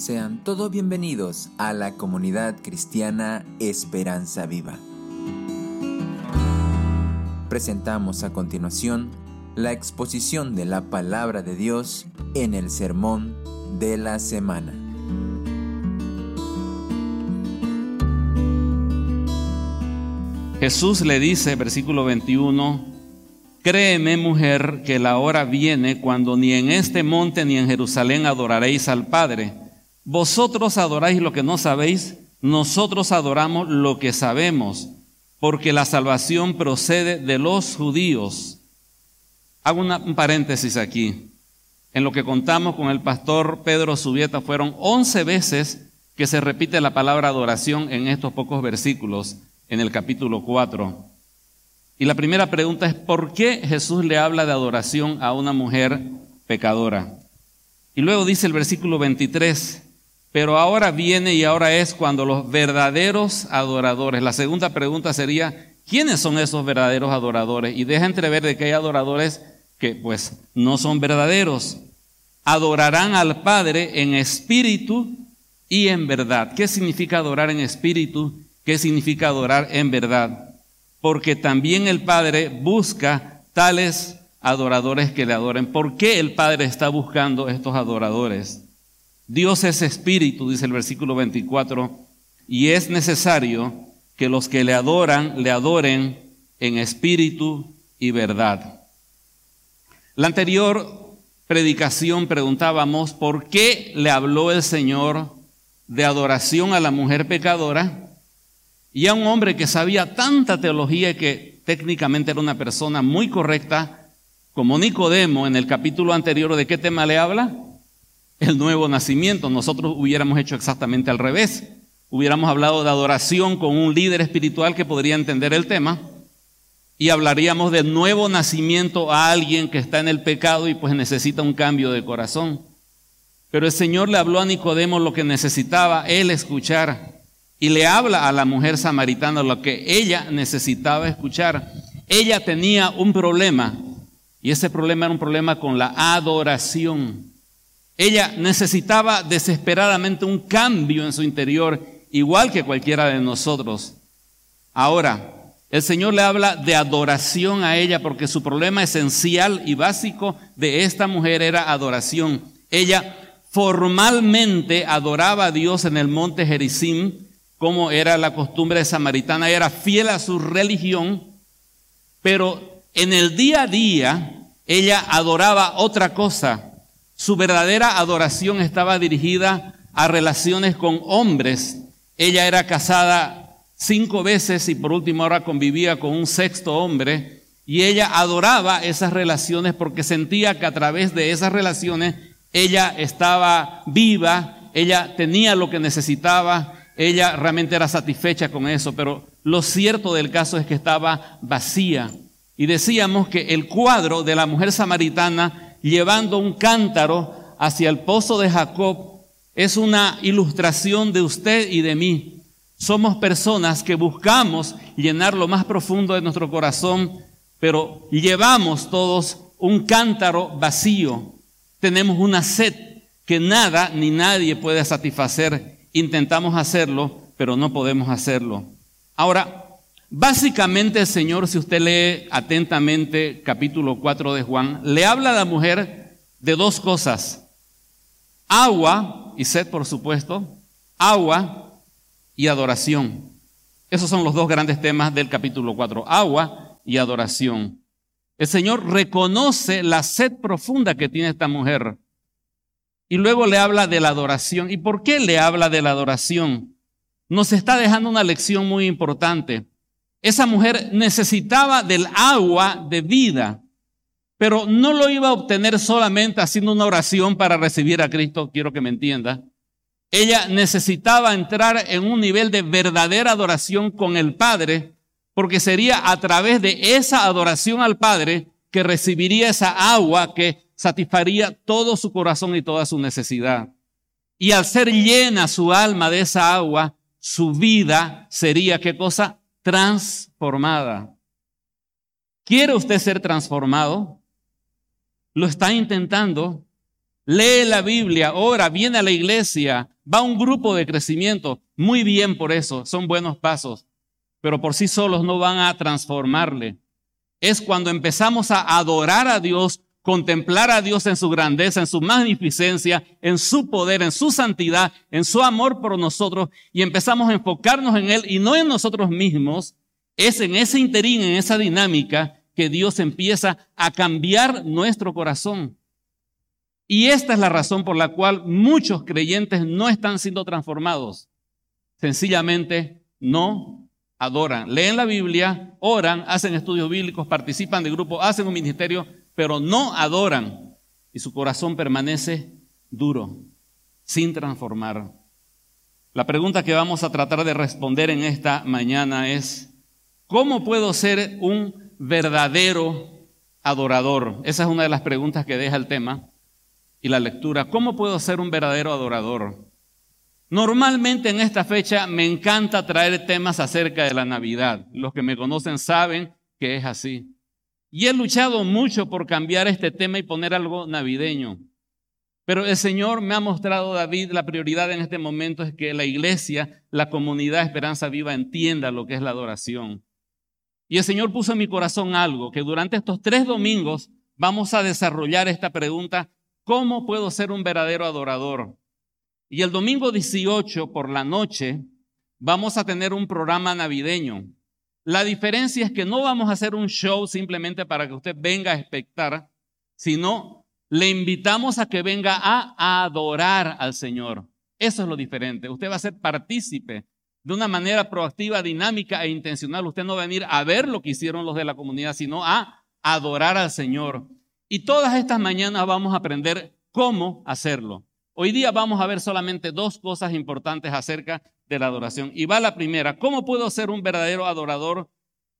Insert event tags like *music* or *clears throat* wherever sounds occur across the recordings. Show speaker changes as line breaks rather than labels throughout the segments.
Sean todos bienvenidos a la comunidad cristiana Esperanza Viva. Presentamos a continuación la exposición de la palabra de Dios en el sermón de la semana.
Jesús le dice, versículo 21, Créeme mujer que la hora viene cuando ni en este monte ni en Jerusalén adoraréis al Padre. Vosotros adoráis lo que no sabéis, nosotros adoramos lo que sabemos, porque la salvación procede de los judíos. Hago un paréntesis aquí. En lo que contamos con el pastor Pedro Subieta fueron once veces que se repite la palabra adoración en estos pocos versículos, en el capítulo 4. Y la primera pregunta es, ¿por qué Jesús le habla de adoración a una mujer pecadora? Y luego dice el versículo 23, pero ahora viene y ahora es cuando los verdaderos adoradores. La segunda pregunta sería, ¿quiénes son esos verdaderos adoradores? Y deja entrever de que hay adoradores que pues no son verdaderos. Adorarán al Padre en espíritu y en verdad. ¿Qué significa adorar en espíritu? ¿Qué significa adorar en verdad? Porque también el Padre busca tales adoradores que le adoren. ¿Por qué el Padre está buscando estos adoradores? Dios es espíritu, dice el versículo 24, y es necesario que los que le adoran, le adoren en espíritu y verdad. La anterior predicación preguntábamos por qué le habló el Señor de adoración a la mujer pecadora y a un hombre que sabía tanta teología que técnicamente era una persona muy correcta, como Nicodemo en el capítulo anterior, ¿de qué tema le habla? El nuevo nacimiento. Nosotros hubiéramos hecho exactamente al revés. Hubiéramos hablado de adoración con un líder espiritual que podría entender el tema y hablaríamos de nuevo nacimiento a alguien que está en el pecado y pues necesita un cambio de corazón. Pero el Señor le habló a Nicodemo lo que necesitaba él escuchar y le habla a la mujer samaritana lo que ella necesitaba escuchar. Ella tenía un problema y ese problema era un problema con la adoración. Ella necesitaba desesperadamente un cambio en su interior, igual que cualquiera de nosotros. Ahora, el Señor le habla de adoración a ella porque su problema esencial y básico de esta mujer era adoración. Ella formalmente adoraba a Dios en el monte Gerizim, como era la costumbre samaritana, era fiel a su religión, pero en el día a día ella adoraba otra cosa su verdadera adoración estaba dirigida a relaciones con hombres. Ella era casada cinco veces y por último ahora convivía con un sexto hombre. Y ella adoraba esas relaciones porque sentía que a través de esas relaciones ella estaba viva, ella tenía lo que necesitaba, ella realmente era satisfecha con eso, pero lo cierto del caso es que estaba vacía. Y decíamos que el cuadro de la mujer samaritana llevando un cántaro hacia el pozo de Jacob es una ilustración de usted y de mí. Somos personas que buscamos llenar lo más profundo de nuestro corazón, pero llevamos todos un cántaro vacío. Tenemos una sed que nada ni nadie puede satisfacer. Intentamos hacerlo, pero no podemos hacerlo. Ahora, Básicamente Señor, si usted lee atentamente capítulo 4 de Juan, le habla a la mujer de dos cosas. Agua y sed, por supuesto, agua y adoración. Esos son los dos grandes temas del capítulo 4, agua y adoración. El Señor reconoce la sed profunda que tiene esta mujer y luego le habla de la adoración. ¿Y por qué le habla de la adoración? Nos está dejando una lección muy importante. Esa mujer necesitaba del agua de vida, pero no lo iba a obtener solamente haciendo una oración para recibir a Cristo, quiero que me entienda. Ella necesitaba entrar en un nivel de verdadera adoración con el Padre, porque sería a través de esa adoración al Padre que recibiría esa agua que satisfaría todo su corazón y toda su necesidad. Y al ser llena su alma de esa agua, su vida sería, ¿qué cosa? Transformada. ¿Quiere usted ser transformado? ¿Lo está intentando? Lee la Biblia, ora, viene a la iglesia, Va un grupo de crecimiento, muy bien por eso, son buenos pasos, pero por sí solos no van a transformarle. Es cuando empezamos a adorar a Dios, contemplar a Dios en su grandeza, en su magnificencia, en su poder, en su santidad, en su amor por nosotros y empezamos a enfocarnos en Él y no en nosotros mismos, es en ese interín, en esa dinámica que Dios empieza a cambiar nuestro corazón. Y esta es la razón por la cual muchos creyentes no están siendo transformados. Sencillamente no adoran. Leen la Biblia, oran, hacen estudios bíblicos, participan de grupos, hacen un ministerio, pero no adoran. Y su corazón permanece duro, sin transformar. La pregunta que vamos a tratar de responder en esta mañana es, ¿cómo puedo ser un verdadero adorador? Esa es una de las preguntas que deja el tema y la lectura. ¿Cómo puedo ser un verdadero adorador? Normalmente en esta fecha me encanta traer temas acerca de la Navidad. Los que me conocen saben que es así. Y he luchado mucho por cambiar este tema y poner algo navideño. Pero el Señor me ha mostrado, David, la prioridad en este momento es que la iglesia, la comunidad Esperanza Viva entienda lo que es la adoración. Y el Señor puso en mi corazón algo, que durante estos tres domingos vamos a desarrollar esta pregunta ¿Cómo puedo ser un verdadero adorador? Y el domingo 18 por la noche vamos a tener un programa navideño. La diferencia es que no vamos a hacer un show simplemente para que usted venga a expectar, sino le invitamos a que venga a adorar al Señor. Eso es lo diferente. Usted va a ser partícipe de una manera proactiva, dinámica e intencional. Usted no va a venir a ver lo que hicieron los de la comunidad, sino a adorar al Señor. Y todas estas mañanas vamos a aprender cómo hacerlo. Hoy día vamos a ver solamente dos cosas importantes acerca de la adoración. Y va la primera, ¿cómo puedo ser un verdadero adorador?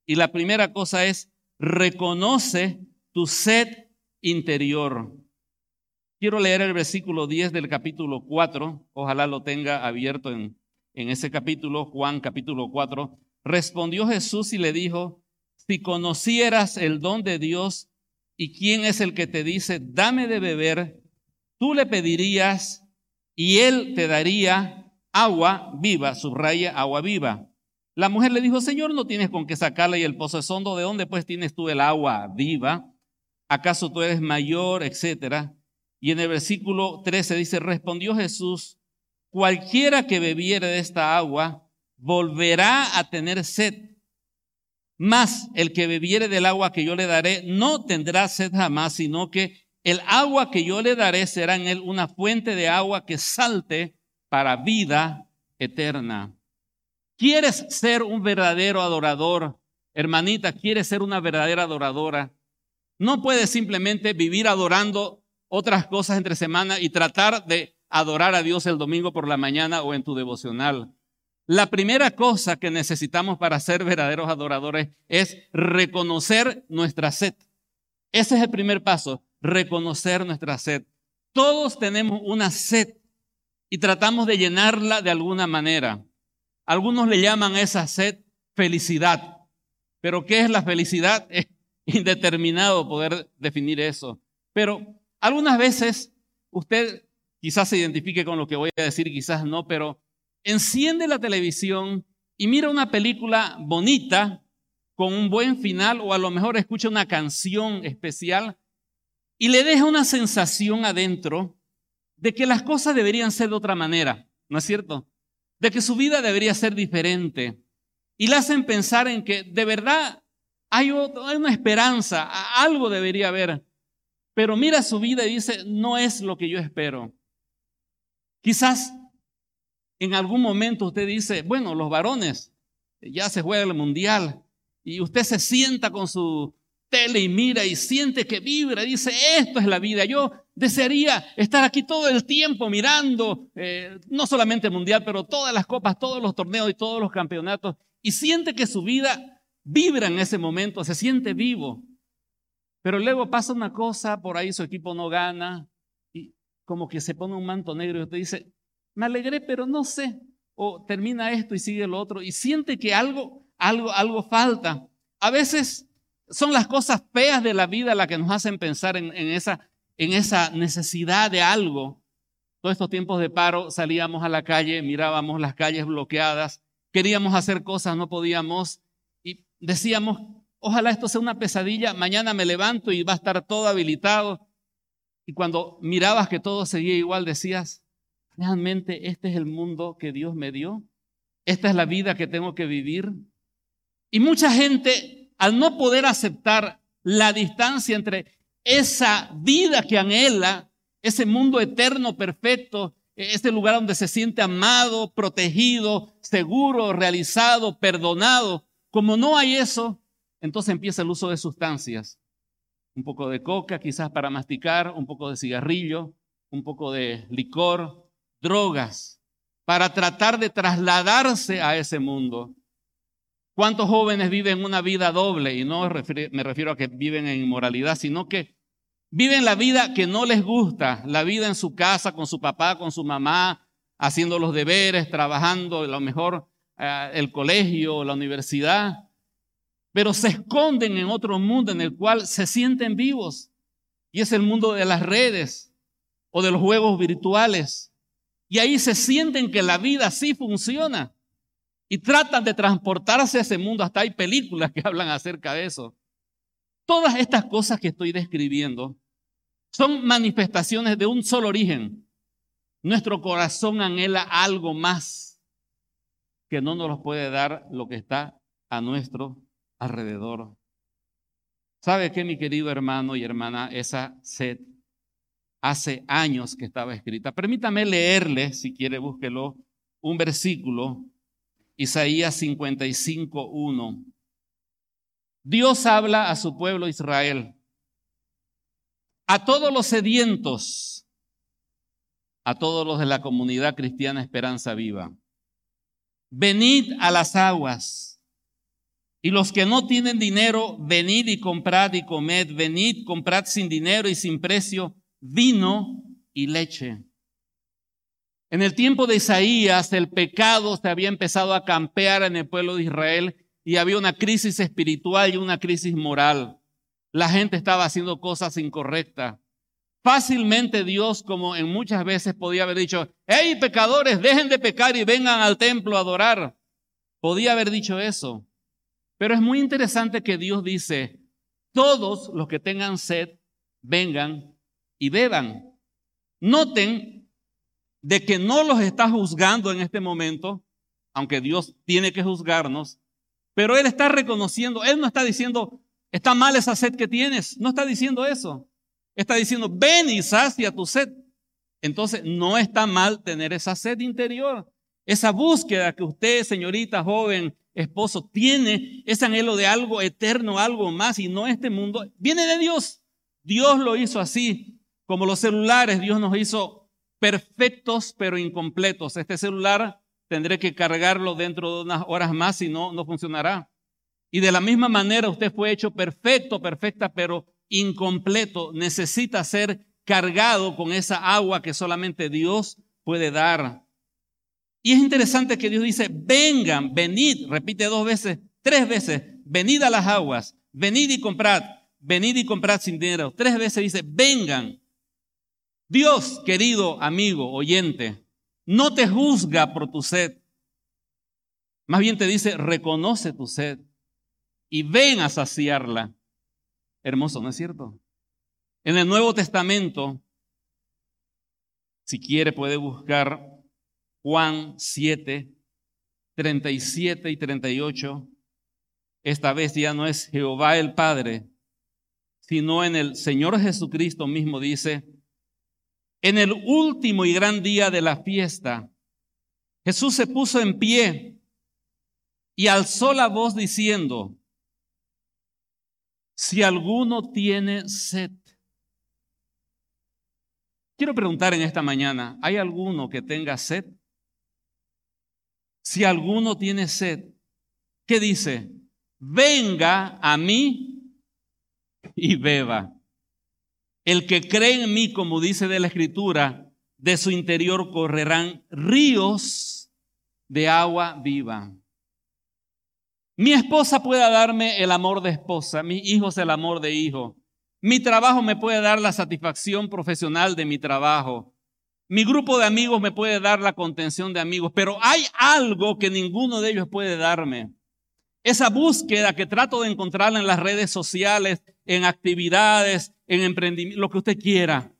Y la primera cosa es, reconoce tu sed interior. Quiero leer el versículo 10 del capítulo 4, ojalá lo tenga abierto en, en ese capítulo, Juan capítulo 4. Respondió Jesús y le dijo, si conocieras el don de Dios ¿Y quién es el que te dice, dame de beber? Tú le pedirías y él te daría agua viva, subraya agua viva. La mujer le dijo, Señor, no tienes con qué sacarla y el pozo es hondo, ¿de dónde pues tienes tú el agua viva? ¿Acaso tú eres mayor, etcétera? Y en el versículo 13 dice, respondió Jesús, cualquiera que bebiere de esta agua volverá a tener sed, más el que bebiere del agua que yo le daré no tendrá sed jamás, sino que el agua que yo le daré será en él una fuente de agua que salte para vida eterna. ¿Quieres ser un verdadero adorador? Hermanita, ¿quieres ser una verdadera adoradora? No puedes simplemente vivir adorando otras cosas entre semana y tratar de adorar a Dios el domingo por la mañana o en tu devocional. La primera cosa que necesitamos para ser verdaderos adoradores es reconocer nuestra sed. Ese es el primer paso, reconocer nuestra sed. Todos tenemos una sed y tratamos de llenarla de alguna manera. Algunos le llaman esa sed felicidad. Pero ¿qué es la felicidad? *laughs* Es indeterminado poder definir eso. Pero algunas veces usted quizás se identifique con lo que voy a decir, quizás no, pero enciende la televisión y mira una película bonita con un buen final o a lo mejor escucha una canción especial y le deja una sensación adentro de que las cosas deberían ser de otra manera, ¿no es cierto? De que su vida debería ser diferente. Y le hacen pensar en que de verdad hay una esperanza, algo debería haber. Pero mira su vida y dice, no es lo que yo espero. Quizás en algún momento usted dice, bueno, los varones, ya se juega el mundial, y usted se sienta con su tele y mira y siente que vibra, dice, esto es la vida, yo desearía estar aquí todo el tiempo mirando, eh, no solamente el mundial, pero todas las copas, todos los torneos y todos los campeonatos, y siente que su vida vibra en ese momento, se siente vivo. Pero luego pasa una cosa, por ahí su equipo no gana, y como que se pone un manto negro y usted dice, me alegré, pero no sé. O termina esto y sigue lo otro y siente que algo, algo, algo falta. A veces son las cosas feas de la vida las que nos hacen pensar en, esa, en esa necesidad de algo. todos estos tiempos de paro salíamos a la calle, mirábamos las calles bloqueadas, queríamos hacer cosas, no podíamos y decíamos, ojalá esto sea una pesadilla, mañana me levanto y va a estar todo habilitado. Y cuando mirabas que todo seguía igual, decías, ¿realmente este es el mundo que Dios me dio? ¿Esta es la vida que tengo que vivir? Y mucha gente, al no poder aceptar la distancia entre esa vida que anhela, ese mundo eterno, perfecto, este lugar donde se siente amado, protegido, seguro, realizado, perdonado, como no hay eso, entonces empieza el uso de sustancias. Un poco de coca, quizás para masticar, un poco de cigarrillo, un poco de licor, drogas, para tratar de trasladarse a ese mundo. ¿Cuántos jóvenes viven una vida doble? Y no me refiero a que viven en inmoralidad, sino que viven la vida que no les gusta, la vida en su casa, con su papá, con su mamá, haciendo los deberes, trabajando, a lo mejor eh, el colegio, la universidad, pero se esconden en otro mundo en el cual se sienten vivos. Y es el mundo de las redes o de los juegos virtuales. Y ahí se sienten que la vida sí funciona y tratan de transportarse a ese mundo. Hasta hay películas que hablan acerca de eso. Todas estas cosas que estoy describiendo son manifestaciones de un solo origen. Nuestro corazón anhela algo más que no nos lo puede dar lo que está a nuestro alrededor. ¿Sabe qué, mi querido hermano y hermana? Esa sed hace años que estaba escrita. Permítame leerle, si quiere, búsquelo, un versículo Isaías 55, 1. Dios habla a su pueblo Israel, a todos los sedientos, a todos los de la comunidad cristiana Esperanza Viva. Venid a las aguas. Y los que no tienen dinero, venid y comprad y comed. Venid, comprad sin dinero y sin precio vino y leche. En el tiempo de Isaías, el pecado se había empezado a campear en el pueblo de Israel y había una crisis espiritual y una crisis moral. La gente estaba haciendo cosas incorrectas. Fácilmente Dios, como en muchas veces podía haber dicho, hey pecadores, dejen de pecar y vengan al templo a adorar. Podía haber dicho eso. Pero es muy interesante que Dios dice, todos los que tengan sed, vengan y beban. Noten de que no los está juzgando en este momento, aunque Dios tiene que juzgarnos, pero Él está reconociendo, Él no está diciendo, está mal esa sed que tienes, no está diciendo eso. Está diciendo, ven y sacia tu sed. Entonces, no está mal tener esa sed interior, esa búsqueda que usted, señorita, joven, esposo, tiene, ese anhelo de algo eterno, algo más, y no este mundo, viene de Dios. Dios lo hizo así, como los celulares, Dios nos hizo perfectos pero incompletos. Este celular tendré que cargarlo dentro de unas horas más, si no, no funcionará. Y de la misma manera usted fue hecho perfecto, perfecta, pero incompleto. Necesita ser cargado con esa agua que solamente Dios puede dar. Y es interesante que Dios dice, vengan, venid, repite dos veces, tres veces, venid a las aguas, venid y comprad, venid y comprad sin dinero. Tres veces dice, vengan. Dios, querido amigo, oyente, no te juzga por tu sed. Más bien te dice, reconoce tu sed y ven a saciarla. Hermoso, ¿no es cierto? En el Nuevo Testamento, si quiere puede buscar Juan 7, 37 y 38. Esta vez ya no es Jehová el Padre, sino en el Señor Jesucristo mismo dice, en el último y gran día de la fiesta, Jesús se puso en pie y alzó la voz diciendo, si alguno tiene sed. Quiero preguntar en esta mañana, ¿hay alguno que tenga sed? Si alguno tiene sed, ¿qué dice? Venga a mí y beba. El que cree en mí, como dice de la escritura, de su interior correrán ríos de agua viva. Mi esposa puede darme el amor de esposa, mis hijos el amor de hijo. Mi trabajo me puede dar la satisfacción profesional de mi trabajo. Mi grupo de amigos me puede dar la contención de amigos, pero hay algo que ninguno de ellos puede darme. Esa búsqueda que trato de encontrar en las redes sociales, en actividades, en emprendimiento, lo que usted quiera.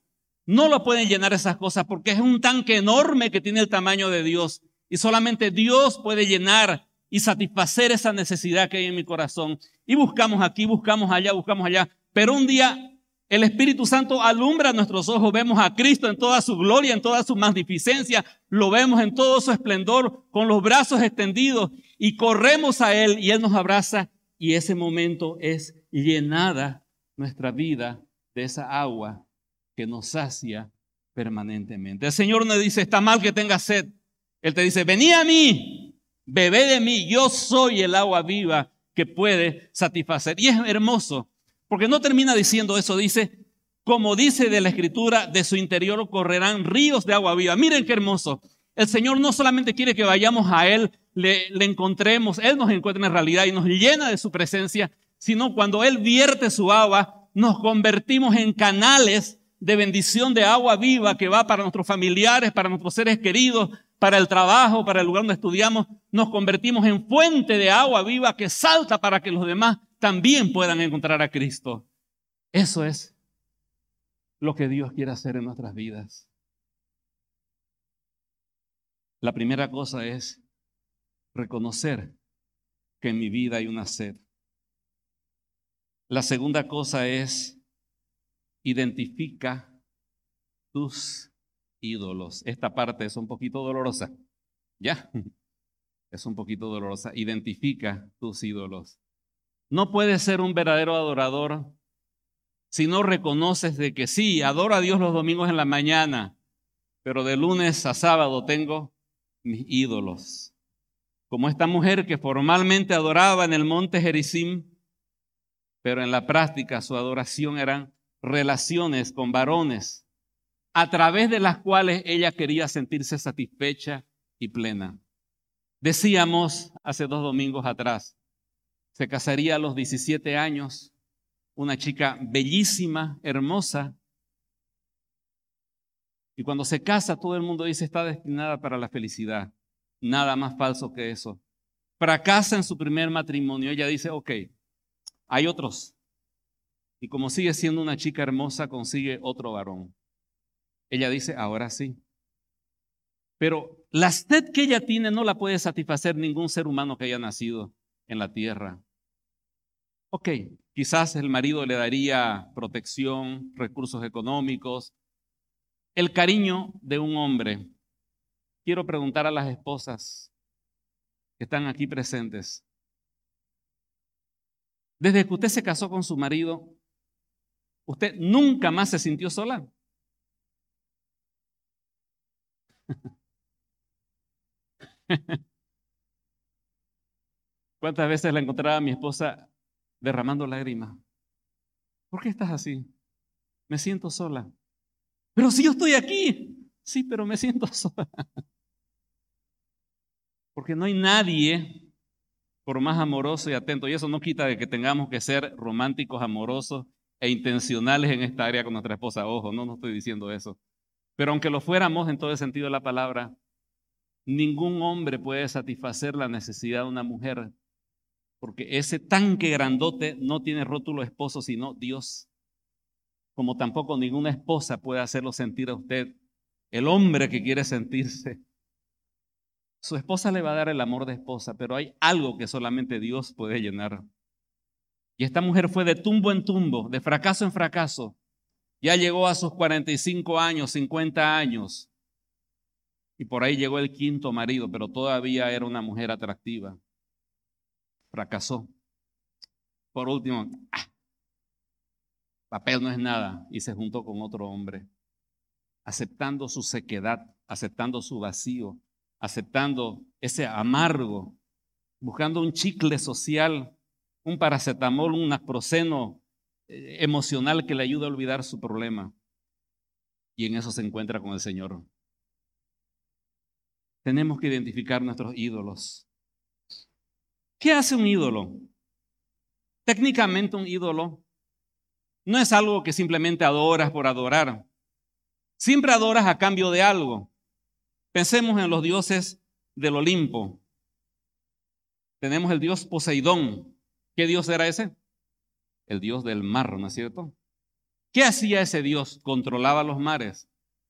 No lo pueden llenar esas cosas porque es un tanque enorme que tiene el tamaño de Dios. Y solamente Dios puede llenar y satisfacer esa necesidad que hay en mi corazón. Y buscamos aquí, buscamos allá, buscamos allá. Pero un día el Espíritu Santo alumbra nuestros ojos, vemos a Cristo en toda su gloria, en toda su magnificencia, lo vemos en todo su esplendor, con los brazos extendidos y corremos a Él y Él nos abraza y ese momento es llenada nuestra vida esa agua que nos sacia permanentemente. El Señor nos dice, está mal que tengas sed. Él te dice, vení a mí, bebé de mí, yo soy el agua viva que puede satisfacer. Y es hermoso porque no termina diciendo eso, dice, como dice de la escritura, de su interior correrán ríos de agua viva. Miren qué hermoso. El Señor no solamente quiere que vayamos a Él, le, le encontremos, Él nos encuentra en realidad y nos llena de su presencia, sino cuando Él vierte su agua, nos convertimos en canales de bendición de agua viva que va para nuestros familiares, para nuestros seres queridos, para el trabajo, para el lugar donde estudiamos. Nos convertimos en fuente de agua viva que salta para que los demás también puedan encontrar a Cristo. Eso es lo que Dios quiere hacer en nuestras vidas. La primera cosa es reconocer que en mi vida hay una sed. La segunda cosa es identifica tus ídolos. Esta parte es un poquito dolorosa. ¿Ya? *laughs* Es un poquito dolorosa. Identifica tus ídolos. No puedes ser un verdadero adorador si no reconoces de que sí, adoro a Dios los domingos en la mañana, pero de lunes a sábado tengo mis ídolos. Como esta mujer que formalmente adoraba en el monte Gerizim, pero en la práctica su adoración eran relaciones con varones, a través de las cuales ella quería sentirse satisfecha y plena. Decíamos hace dos domingos atrás, se casaría a los 17 años, una chica bellísima, hermosa. Y cuando se casa, todo el mundo dice está destinada para la felicidad. Nada más falso que eso. Fracasa en su primer matrimonio. Ella dice, ok, hay otros. Y como sigue siendo una chica hermosa, consigue otro varón. Ella dice, ahora sí. Pero la sed que ella tiene no la puede satisfacer ningún ser humano que haya nacido en la tierra. Ok, quizás el marido le daría protección, recursos económicos, el cariño de un hombre. Quiero preguntar a las esposas que están aquí presentes. Desde que usted se casó con su marido, ¿usted nunca más se sintió sola? *laughs* ¿Cuántas veces la encontraba mi esposa derramando lágrimas. ¿Por qué estás así? Me siento sola. Pero si yo estoy aquí. Sí, pero me siento *laughs* sola. Porque no hay nadie, por más amoroso y atento, y eso no quita de que tengamos que ser románticos, amorosos e intencionales en esta área con nuestra esposa. Ojo, no, no estoy diciendo eso. Pero aunque lo fuéramos en todo el sentido de la palabra, ningún hombre puede satisfacer la necesidad de una mujer porque ese tanque grandote no tiene rótulo esposo, sino Dios. Como tampoco ninguna esposa puede hacerlo sentir a usted, el hombre que quiere sentirse. Su esposa le va a dar el amor de esposa, pero hay algo que solamente Dios puede llenar. Y esta mujer fue de tumbo en tumbo, de fracaso en fracaso. Ya llegó a sus 45 años, 50 años. Y por ahí llegó el quinto marido, pero todavía era una mujer atractiva fracasó. Por último, ah, papel no es nada, y se juntó con otro hombre, aceptando su sequedad, aceptando su vacío, aceptando ese amargo, buscando un chicle social, un paracetamol, un asproceno eh, emocional que le ayude a olvidar su problema. Y en eso se encuentra con el Señor. Tenemos que identificar nuestros ídolos. ¿Qué hace un ídolo? Técnicamente un ídolo no es algo que simplemente adoras por adorar, Siempre adoras a cambio de algo. Pensemos en los dioses del Olimpo. Tenemos el dios Poseidón. ¿Qué dios era ese? El dios del mar, ¿no es cierto? ¿Qué hacía ese dios? Controlaba los mares.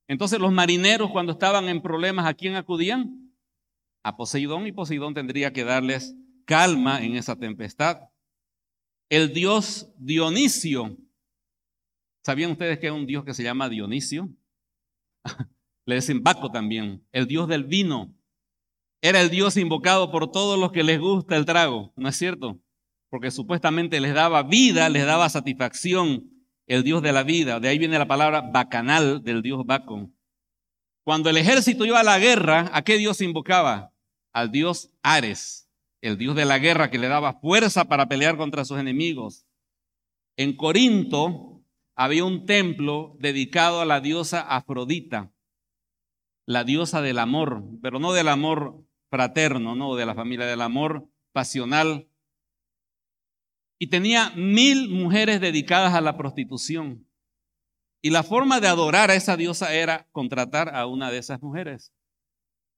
Entonces los marineros cuando estaban en problemas, ¿a quién acudían? A Poseidón y Poseidón tendría que darles calma en esa tempestad. El dios Dionisio. ¿Sabían ustedes que hay un dios que se llama Dionisio? Le dicen Baco también, el dios del vino. Era el dios invocado por todos los que les gusta el trago, ¿no es cierto? Porque supuestamente les daba vida, les daba satisfacción, el dios de la vida. De ahí viene la palabra bacanal del dios Baco. Cuando el ejército iba a la guerra, ¿a qué dios invocaba? Al dios Ares, el dios de la guerra que le daba fuerza para pelear contra sus enemigos. En Corinto había un templo dedicado a la diosa Afrodita, la diosa del amor, pero no del amor fraterno, no de la familia, del amor pasional. Y tenía mil mujeres dedicadas a la prostitución. Y la forma de adorar a esa diosa era contratar a una de esas mujeres.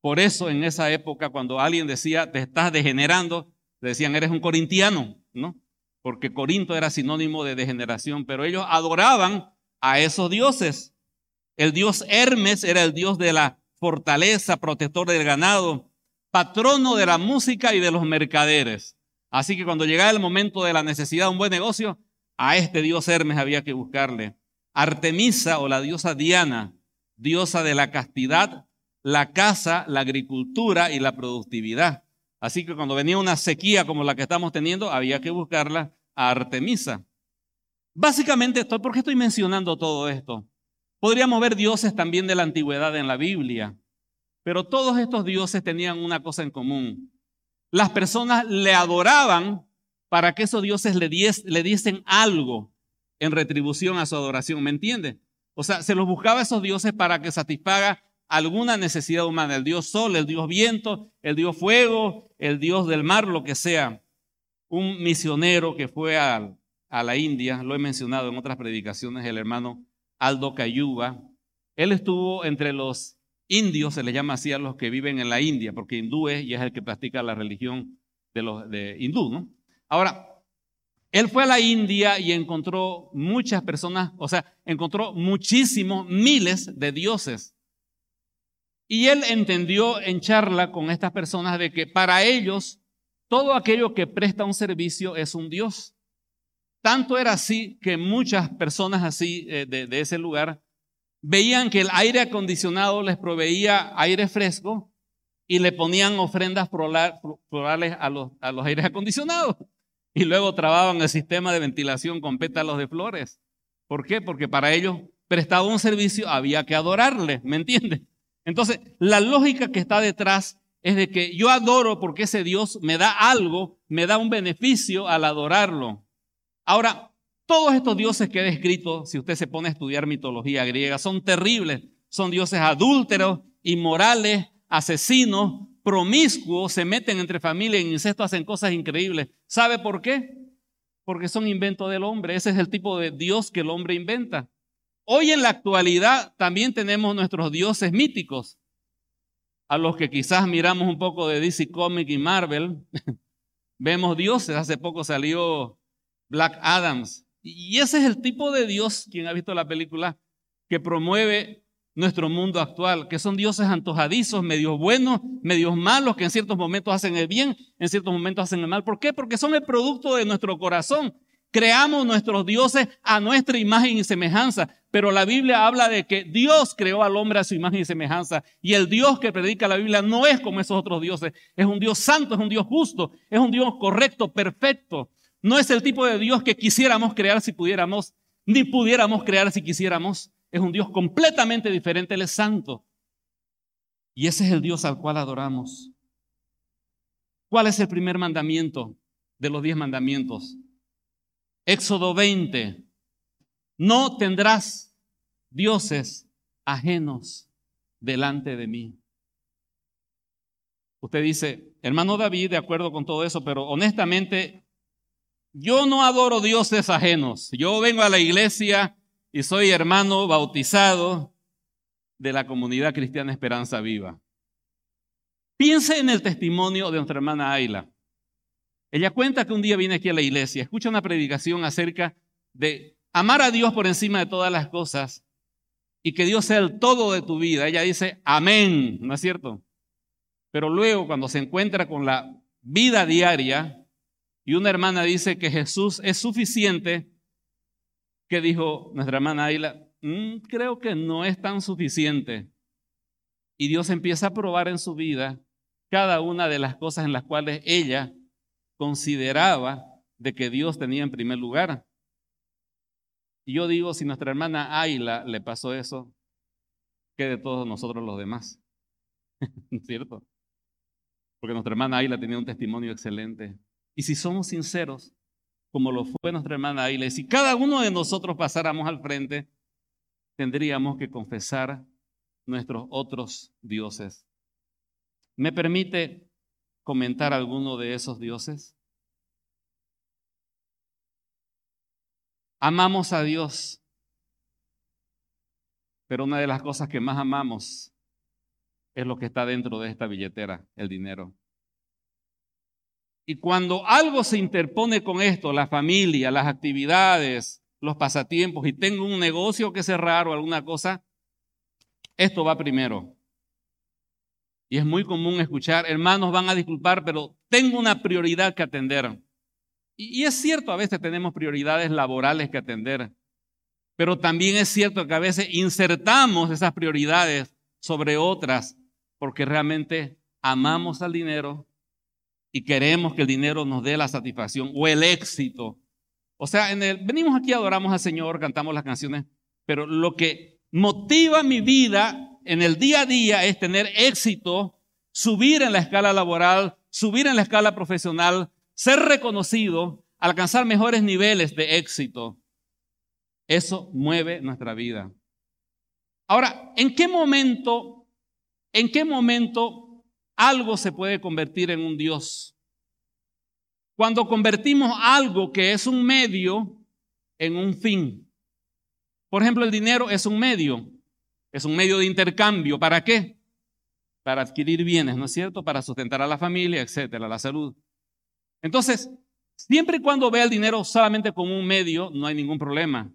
Por eso en esa época cuando alguien decía, te estás degenerando, decían, eres un corintiano, ¿no? Porque Corinto era sinónimo de degeneración, pero ellos adoraban a esos dioses. El dios Hermes era el dios de la fortaleza, protector del ganado, patrono de la música y de los mercaderes. Así que cuando llegaba el momento de la necesidad de un buen negocio, a este dios Hermes había que buscarle. Artemisa o la diosa Diana, diosa de la castidad, la casa, la agricultura y la productividad. Así que cuando venía una sequía como la que estamos teniendo, había que buscarla a Artemisa. Básicamente, ¿por qué estoy mencionando todo esto? Podríamos ver dioses también de la antigüedad en la Biblia, pero todos estos dioses tenían una cosa en común. Las personas le adoraban para que esos dioses le, diesen algo en retribución a su adoración, ¿me entiende? O sea, se los buscaba a esos dioses para que satisfaga alguna necesidad humana, el dios sol, el dios viento, el dios fuego, el dios del mar, lo que sea. Un misionero que fue a la India, lo he mencionado en otras predicaciones, el hermano Aldo Cayuba, él estuvo entre los indios, se les llama así a los que viven en la India, porque hindú es y es el que practica la religión de los de hindú, ¿no? Ahora, él fue a la India y encontró muchas personas, o sea, encontró muchísimos, miles de dioses. Y él entendió en charla con estas personas de que para ellos todo aquello que presta un servicio es un Dios. Tanto era así que muchas personas así eh, de, ese lugar veían que el aire acondicionado les proveía aire fresco y le ponían ofrendas florales a los, a los aires acondicionados. *laughs* Y luego trababan el sistema de ventilación con pétalos de flores. ¿Por qué? Porque para ellos prestaba un servicio, había que adorarle, ¿me entiendes? Entonces, la lógica que está detrás es de que yo adoro porque ese Dios me da algo, me da un beneficio al adorarlo. Ahora, todos estos dioses que he descrito, si usted se pone a estudiar mitología griega, son terribles. Son dioses adúlteros, inmorales, asesinos, promiscuos, se meten entre familia en incesto, hacen cosas increíbles. ¿Sabe por qué? Porque son inventos del hombre. Ese es el tipo de Dios que el hombre inventa. Hoy en la actualidad también tenemos nuestros dioses míticos, a los que quizás miramos un poco de DC Comic y Marvel. *laughs* Vemos dioses, hace poco salió Black Adams. Y ese es el tipo de Dios, quien ha visto la película, que promueve nuestro mundo actual, que son dioses antojadizos, medios buenos, medios malos, que en ciertos momentos hacen el bien, en ciertos momentos hacen el mal. ¿Por qué? Porque son el producto de nuestro corazón. Creamos nuestros dioses a nuestra imagen y semejanza, pero la Biblia habla de que Dios creó al hombre a su imagen y semejanza, y el Dios que predica la Biblia no es como esos otros dioses, es un Dios santo, es un Dios justo, es un Dios correcto, perfecto. No es el tipo de Dios que quisiéramos crear si pudiéramos, ni pudiéramos crear si quisiéramos. Es un Dios completamente diferente, Él es santo. Y ese es el Dios al cual adoramos. ¿Cuál es el primer mandamiento de los diez mandamientos? Éxodo 20, no tendrás dioses ajenos delante de mí. Usted dice, hermano David, de acuerdo con todo eso, pero honestamente, yo no adoro dioses ajenos. Yo vengo a la iglesia y soy hermano bautizado de la comunidad cristiana Esperanza Viva. Piense en el testimonio de nuestra hermana Ayla. Ella cuenta que un día viene aquí a la iglesia, escucha una predicación acerca de amar a Dios por encima de todas las cosas y que Dios sea el todo de tu vida. Ella dice, amén, ¿no es cierto? Pero luego cuando se encuentra con la vida diaria y una hermana dice que Jesús es suficiente, que dijo nuestra hermana Ayla, mm, creo que no es tan suficiente. Y Dios empieza a probar en su vida cada una de las cosas en las cuales ella consideraba de que Dios tenía en primer lugar. Y yo digo, si nuestra hermana Ayla le pasó eso, ¿qué de todos nosotros los demás? *laughs* ¿Cierto? Porque nuestra hermana Ayla tenía un testimonio excelente. Y si somos sinceros, como lo fue nuestra hermana y si cada uno de nosotros pasáramos al frente, tendríamos que confesar nuestros otros dioses. ¿Me permite comentar alguno de esos dioses? Amamos a Dios, pero una de las cosas que más amamos es lo que está dentro de esta billetera, el dinero. Y cuando algo se interpone con esto, la familia, las actividades, los pasatiempos, y tengo un negocio que cerrar o alguna cosa, esto va primero. Y es muy común escuchar, hermanos van a disculpar, pero tengo una prioridad que atender. Y, es cierto, a veces tenemos prioridades laborales que atender, pero también es cierto que a veces insertamos esas prioridades sobre otras porque realmente amamos al dinero y queremos que el dinero nos dé la satisfacción o el éxito. O sea, en el, venimos aquí, adoramos al Señor, cantamos las canciones, pero lo que motiva mi vida en el día a día es tener éxito, subir en la escala laboral, subir en la escala profesional, ser reconocido, alcanzar mejores niveles de éxito. Eso mueve nuestra vida. Ahora, ¿en qué momento, en qué momento algo se puede convertir en un Dios? Cuando convertimos algo que es un medio en un fin. Por ejemplo, el dinero es un medio, es un medio de intercambio. ¿Para qué? Para adquirir bienes, ¿no es cierto? Para sustentar a la familia, etcétera, la salud. Entonces, siempre y cuando vea el dinero solamente como un medio, no hay ningún problema.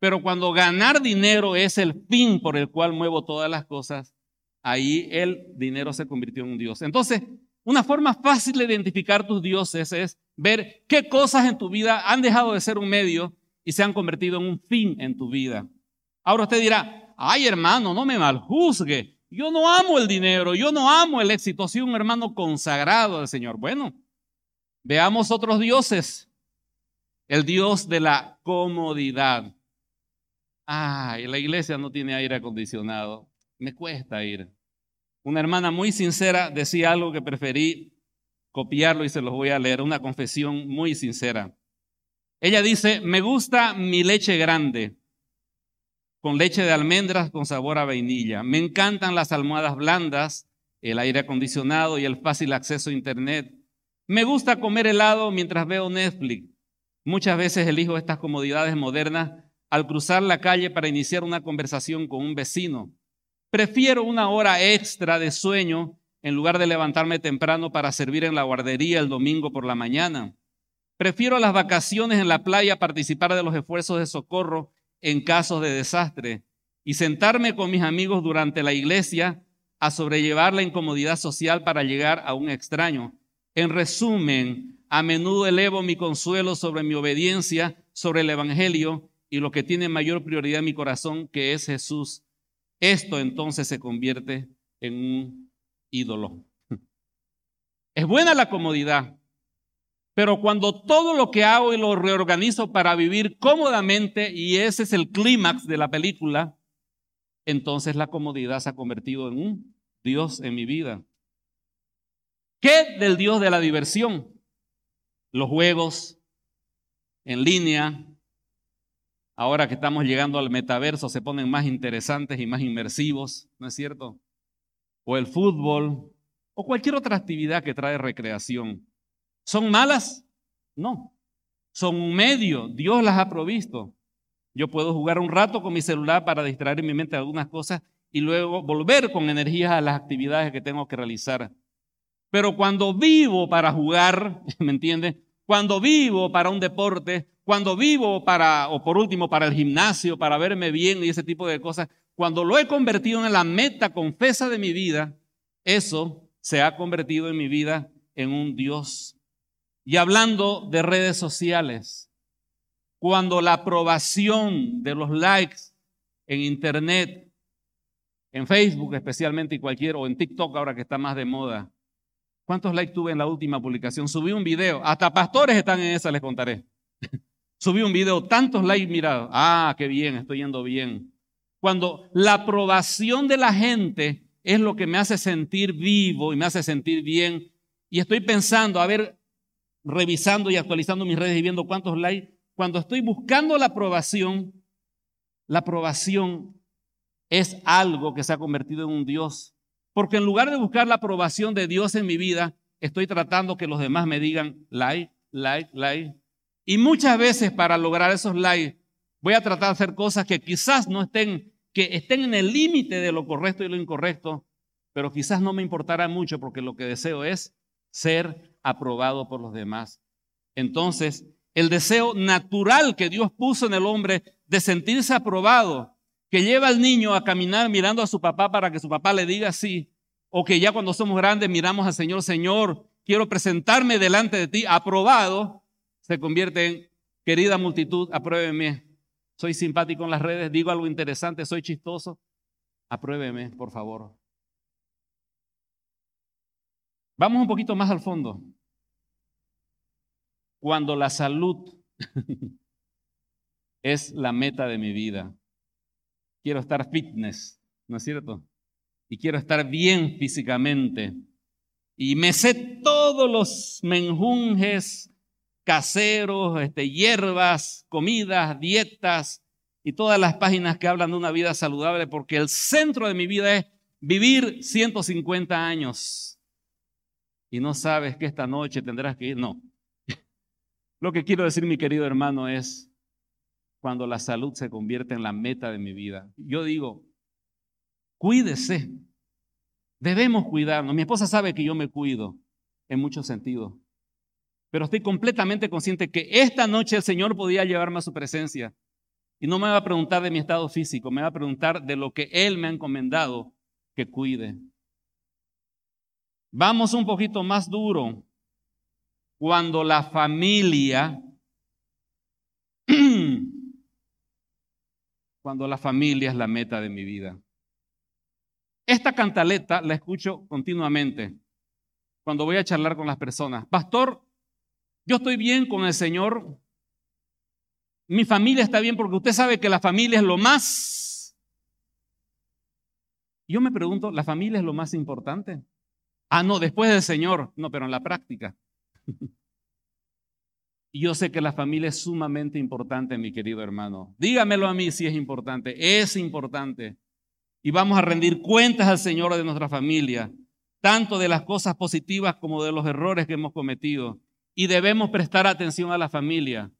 Pero cuando ganar dinero es el fin por el cual muevo todas las cosas, ahí el dinero se convirtió en un dios. Entonces, una forma fácil de identificar tus dioses es ver qué cosas en tu vida han dejado de ser un medio y se han convertido en un fin en tu vida. Ahora usted dirá, ay hermano, no me maljuzgue. Yo no amo el dinero, yo no amo el éxito, soy un hermano consagrado al Señor. Bueno, Veamos otros dioses. El dios de la comodidad. Ay, la iglesia no tiene aire acondicionado. Me cuesta ir. Una hermana muy sincera decía algo que preferí copiarlo y se los voy a leer, una confesión muy sincera. Ella dice, me gusta mi leche grande, con leche de almendras con sabor a vainilla. Me encantan las almohadas blandas, el aire acondicionado y el fácil acceso a Internet. Me gusta comer helado mientras veo Netflix. Muchas veces elijo estas comodidades modernas al cruzar la calle para iniciar una conversación con un vecino. Prefiero una hora extra de sueño en lugar de levantarme temprano para servir en la guardería el domingo por la mañana. Prefiero las vacaciones en la playa participar de los esfuerzos de socorro en casos de desastre y sentarme con mis amigos durante la iglesia a sobrellevar la incomodidad social para llegar a un extraño. En resumen, a menudo elevo mi consuelo sobre mi obediencia, sobre el Evangelio y lo que tiene mayor prioridad en mi corazón, que es Jesús. Esto entonces se convierte en un ídolo. Es buena la comodidad, pero cuando todo lo que hago y lo reorganizo para vivir cómodamente, y ese es el clímax de la película, entonces la comodidad se ha convertido en un Dios en mi vida. ¿Qué del Dios de la diversión? Los juegos en línea. Ahora que estamos llegando al metaverso se ponen más interesantes y más inmersivos, ¿no es cierto? O el fútbol, o cualquier otra actividad que trae recreación. ¿Son malas? No. Son un medio, Dios las ha provisto. Yo puedo jugar un rato con mi celular para distraer mi mente algunas cosas y luego volver con energías a las actividades que tengo que realizar. Pero cuando vivo para jugar, *laughs* ¿me entiende? Cuando vivo para un deporte, cuando vivo para, o por último, para el gimnasio, para verme bien y ese tipo de cosas, cuando lo he convertido en la meta confesa de mi vida, eso se ha convertido en mi vida en un Dios. Y hablando de redes sociales, cuando la aprobación de los likes en Internet, en Facebook especialmente y cualquier, o en TikTok ahora que está más de moda, ¿cuántos likes tuve en la última publicación? Subí un video, hasta pastores están en esa, les contaré. *laughs* Subí un video, tantos likes mirados. Ah, qué bien, estoy yendo bien. Cuando la aprobación de la gente es lo que me hace sentir vivo y me hace sentir bien. Y estoy pensando, a ver, revisando y actualizando mis redes y viendo cuántos likes. Cuando estoy buscando la aprobación, la aprobación es algo que se ha convertido en un Dios. Porque en lugar de buscar la aprobación de Dios en mi vida, estoy tratando que los demás me digan like, like, like. Y muchas veces para lograr esos likes voy a tratar de hacer cosas que quizás no estén, que estén en el límite de lo correcto y lo incorrecto, pero quizás no me importará mucho porque lo que deseo es ser aprobado por los demás. Entonces, el deseo natural que Dios puso en el hombre de sentirse aprobado, que lleva al niño a caminar mirando a su papá para que su papá le diga sí, o que ya cuando somos grandes miramos al Señor, Señor, quiero presentarme delante de ti aprobado, se convierte en, querida multitud, apruébeme. Soy simpático en las redes, digo algo interesante, soy chistoso. Apruébeme, por favor. Vamos un poquito más al fondo. Cuando la salud *laughs* es la meta de mi vida. Quiero estar fitness, ¿no es cierto? Y quiero estar bien físicamente. Y me sé todos los menjunjes caseros, este, hierbas, comidas, dietas y todas las páginas que hablan de una vida saludable, porque el centro de mi vida es vivir 150 años. Y no sabes que esta noche tendrás que ir. No. *laughs* Lo que quiero decir, mi querido hermano, es cuando la salud se convierte en la meta de mi vida. Yo digo, cuídese. Debemos cuidarnos. Mi esposa sabe que yo me cuido en muchos sentidos pero estoy completamente consciente que esta noche el Señor podía llevarme a su presencia. Y no me va a preguntar de mi estado físico, me va a preguntar de lo que Él me ha encomendado que cuide. Vamos un poquito más duro. Cuando la familia, *clears throat* cuando la familia es la meta de mi vida. Esta cantaleta la escucho continuamente cuando voy a charlar con las personas. Pastor, yo estoy bien con el Señor. Mi familia está bien porque usted sabe que la familia es lo más. Yo me pregunto, ¿la familia es lo más importante? Ah, no, después del Señor. No, pero en la práctica. *laughs* Yo sé que la familia es sumamente importante, mi querido hermano. Dígamelo a mí si es importante. Es importante. Y vamos a rendir cuentas al Señor de nuestra familia, tanto de las cosas positivas como de los errores que hemos cometido y debemos prestar atención a la familia.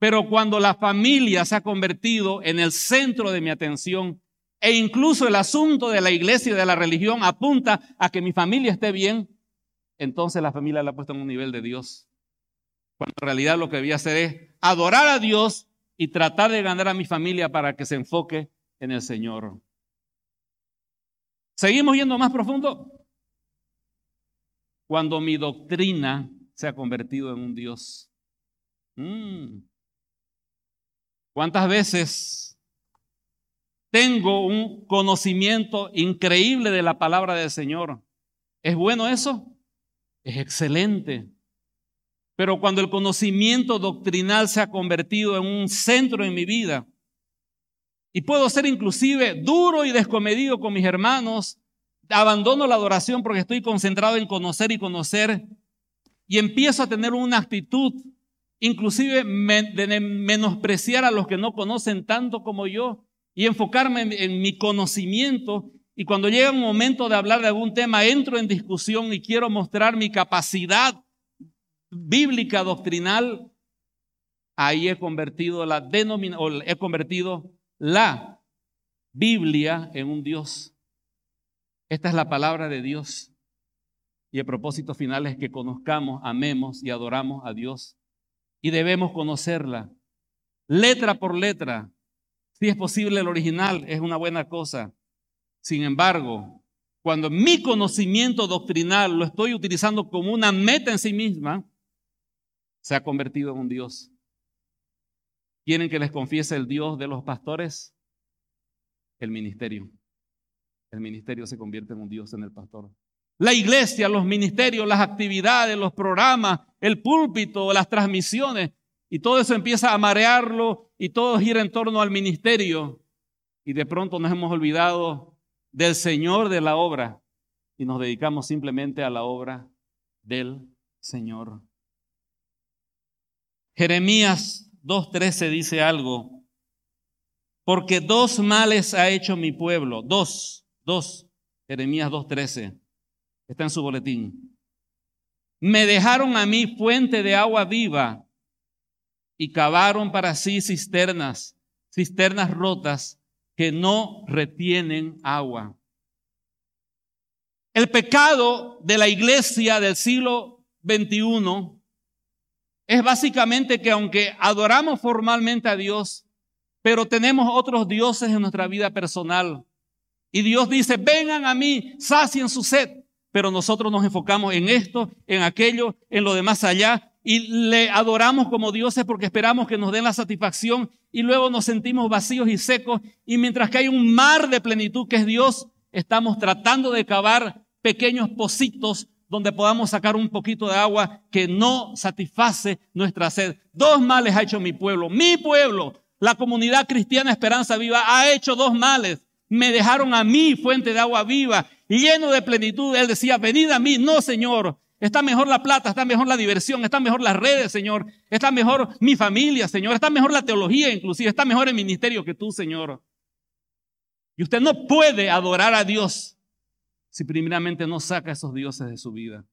Pero cuando la familia se ha convertido en el centro de mi atención e incluso el asunto de la iglesia y de la religión apunta a que mi familia esté bien, entonces la familia la ha puesto en un nivel de Dios. Cuando en realidad lo que debía hacer es adorar a Dios y tratar de ganar a mi familia para que se enfoque en el Señor. ¿Seguimos yendo más profundo? Cuando mi doctrina se ha convertido en un Dios. Mm. ¿Cuántas veces tengo un conocimiento increíble de la palabra del Señor? ¿Es bueno eso? Es excelente. Pero cuando el conocimiento doctrinal se ha convertido en un centro en mi vida, y puedo ser inclusive duro y descomedido con mis hermanos, abandono la adoración porque estoy concentrado en conocer y conocer y empiezo a tener una actitud inclusive de menospreciar a los que no conocen tanto como yo y enfocarme en, mi conocimiento. Y cuando llega un momento de hablar de algún tema, entro en discusión y quiero mostrar mi capacidad bíblica doctrinal, ahí he convertido la he convertido la Biblia en un Dios. Esta es la palabra de Dios. Y el propósito final es que conozcamos, amemos y adoramos a Dios. Y debemos conocerla, letra por letra. Si es posible el original, es una buena cosa. Sin embargo, cuando mi conocimiento doctrinal lo estoy utilizando como una meta en sí misma, se ha convertido en un Dios. ¿Quieren que les confiese el Dios de los pastores? El ministerio. El ministerio se convierte en un Dios en el pastor. La iglesia, los ministerios, las actividades, los programas, el púlpito, las transmisiones, y todo eso empieza a marearlo y todo gira en torno al ministerio. Y de pronto nos hemos olvidado del Señor de la obra y nos dedicamos simplemente a la obra del Señor. Jeremías 2.13 dice algo, porque dos males ha hecho mi pueblo, dos, dos, Jeremías 2.13. Está en su boletín. Me dejaron a mí fuente de agua viva y cavaron para sí cisternas, cisternas rotas que no retienen agua. El pecado de la iglesia del siglo XXI es básicamente que aunque adoramos formalmente a Dios, pero tenemos otros dioses en nuestra vida personal. Y Dios dice, vengan a mí, sacien su sed pero nosotros nos enfocamos en esto, en aquello, en lo demás allá, y le adoramos como dioses porque esperamos que nos den la satisfacción y luego nos sentimos vacíos y secos, y mientras que hay un mar de plenitud que es Dios, estamos tratando de cavar pequeños pocitos donde podamos sacar un poquito de agua que no satisface nuestra sed. Dos males ha hecho mi pueblo. Mi pueblo, la comunidad cristiana Esperanza Viva, ha hecho dos males. Me dejaron a mí fuente de agua viva lleno de plenitud. Él decía, venid a mí. No, Señor. Está mejor la plata, está mejor la diversión, está mejor las redes, Señor. Está mejor mi familia, Señor. Está mejor la teología, inclusive. Está mejor el ministerio que tú, Señor. Y usted no puede adorar a Dios si primeramente no saca esos dioses de su vida.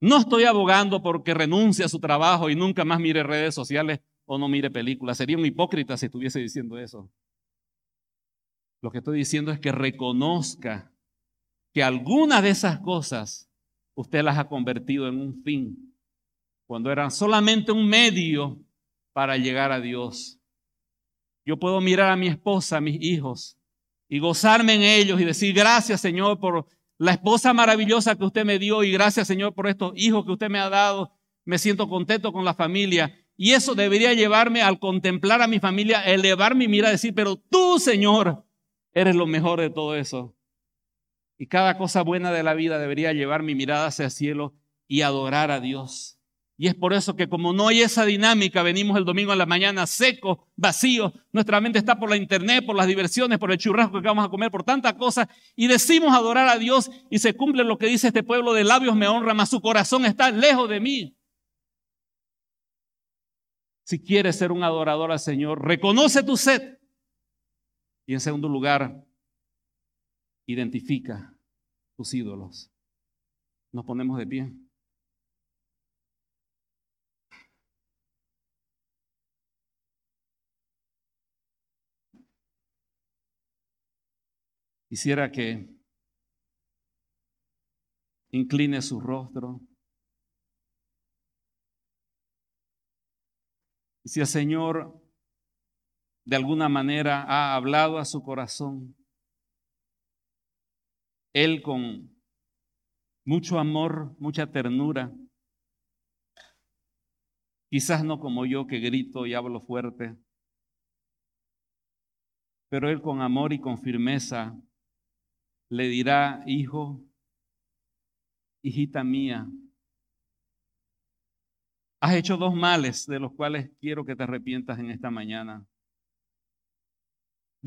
No estoy abogando porque renuncie a su trabajo y nunca más mire redes sociales o no mire películas. Sería un hipócrita si estuviese diciendo eso. Lo que estoy diciendo es que reconozca que algunas de esas cosas usted las ha convertido en un fin, cuando eran solamente un medio para llegar a Dios. Yo puedo mirar a mi esposa, a mis hijos, y gozarme en ellos y decir gracias Señor por la esposa maravillosa que usted me dio y gracias Señor por estos hijos que usted me ha dado. Me siento contento con la familia. Y eso debería llevarme al contemplar a mi familia, elevar mi mira, decir, pero tú Señor eres lo mejor de todo eso. Y cada cosa buena de la vida debería llevar mi mirada hacia el cielo y adorar a Dios. Y es por eso que como no hay esa dinámica, venimos el domingo en la mañana seco, vacío, nuestra mente está por la internet, por las diversiones, por el churrasco que vamos a comer, por tantas cosas, y decimos adorar a Dios y se cumple lo que dice este pueblo, de labios me honra, mas su corazón está lejos de mí. Si quieres ser un adorador al Señor, reconoce tu sed. Y en segundo lugar, Identifica tus ídolos. Nos ponemos de pie. Quisiera que incline su rostro. Y si el Señor de alguna manera ha hablado a su corazón, él con mucho amor, mucha ternura, quizás no como yo que grito y hablo fuerte, pero Él con amor y con firmeza le dirá, hijo, hijita mía, has hecho dos males de los cuales quiero que te arrepientas en esta mañana.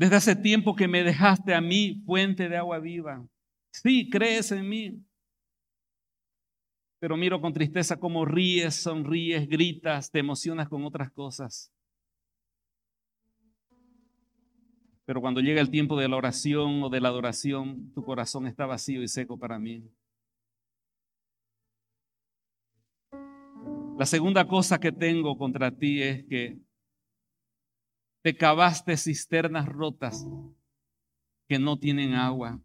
Desde hace tiempo que me dejaste a mí fuente de agua viva. Sí, crees en mí. Pero miro con tristeza cómo ríes, sonríes, gritas, te emocionas con otras cosas. Pero cuando llega el tiempo de la oración o de la adoración, tu corazón está vacío y seco para mí. La segunda cosa que tengo contra ti es que te cavaste cisternas rotas que no tienen agua.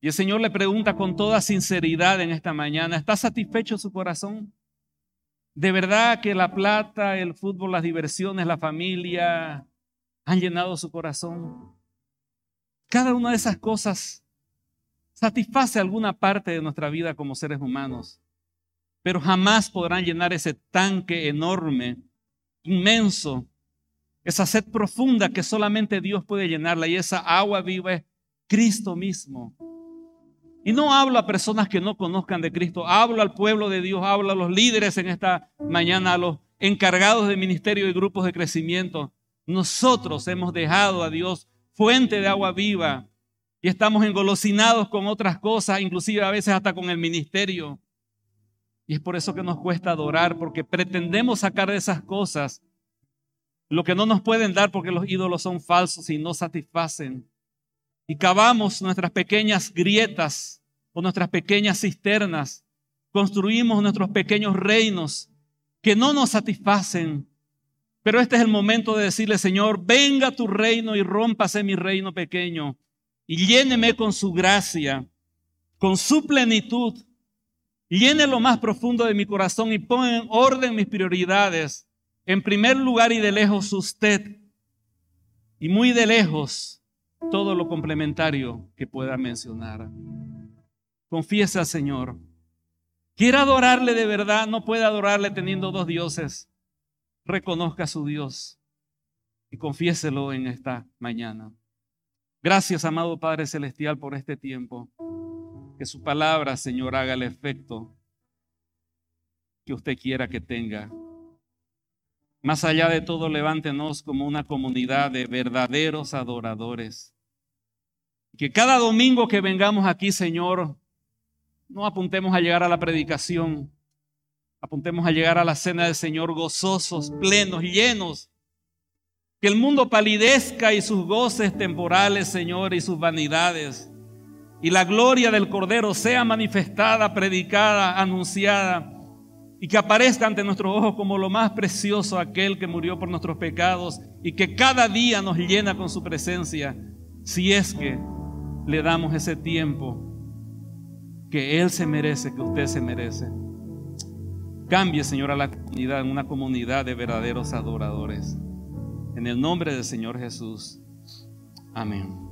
Y el Señor le pregunta con toda sinceridad en esta mañana, ¿está satisfecho su corazón? ¿De verdad que la plata, el fútbol, las diversiones, la familia han llenado su corazón? Cada una de esas cosas satisface alguna parte de nuestra vida como seres humanos, pero jamás podrán llenar ese tanque enorme, inmenso, esa sed profunda que solamente Dios puede llenarla y esa agua viva es Cristo mismo. Y no hablo a personas que no conozcan de Cristo, hablo al pueblo de Dios, hablo a los líderes en esta mañana, a los encargados de ministerio y grupos de crecimiento. Nosotros hemos dejado a Dios fuente de agua viva y estamos engolosinados con otras cosas, inclusive a veces hasta con el ministerio. Y es por eso que nos cuesta adorar, porque pretendemos sacar de esas cosas lo que no nos pueden dar porque los ídolos son falsos y no satisfacen y cavamos nuestras pequeñas grietas o nuestras pequeñas cisternas, construimos nuestros pequeños reinos que no nos satisfacen. Pero este es el momento de decirle, Señor, venga tu reino y rómpase mi reino pequeño y lléneme con su gracia, con su plenitud. Llene lo más profundo de mi corazón y pon en orden mis prioridades. En primer lugar y de lejos usted. Y muy de lejos todo lo complementario que pueda mencionar. Confiesa Señor. Quiere adorarle de verdad, no puede adorarle teniendo dos dioses. Reconozca a su Dios y confiéselo en esta mañana. Gracias, amado Padre Celestial, por este tiempo. Que su palabra, Señor, haga el efecto que usted quiera que tenga más allá de todo, levántenos como una comunidad de verdaderos adoradores. Que cada domingo que vengamos aquí, Señor, no apuntemos a llegar a la predicación, apuntemos a llegar a la cena del Señor gozosos, plenos, llenos. Que el mundo palidezca y sus goces temporales, Señor, y sus vanidades. Y la gloria del Cordero sea manifestada, predicada, anunciada y que aparezca ante nuestros ojos como lo más precioso aquel que murió por nuestros pecados y que cada día nos llena con su presencia, si es que le damos ese tiempo que Él se merece, que usted se merece. Cambie, Señor, a la comunidad en una comunidad de verdaderos adoradores. En el nombre del Señor Jesús. Amén.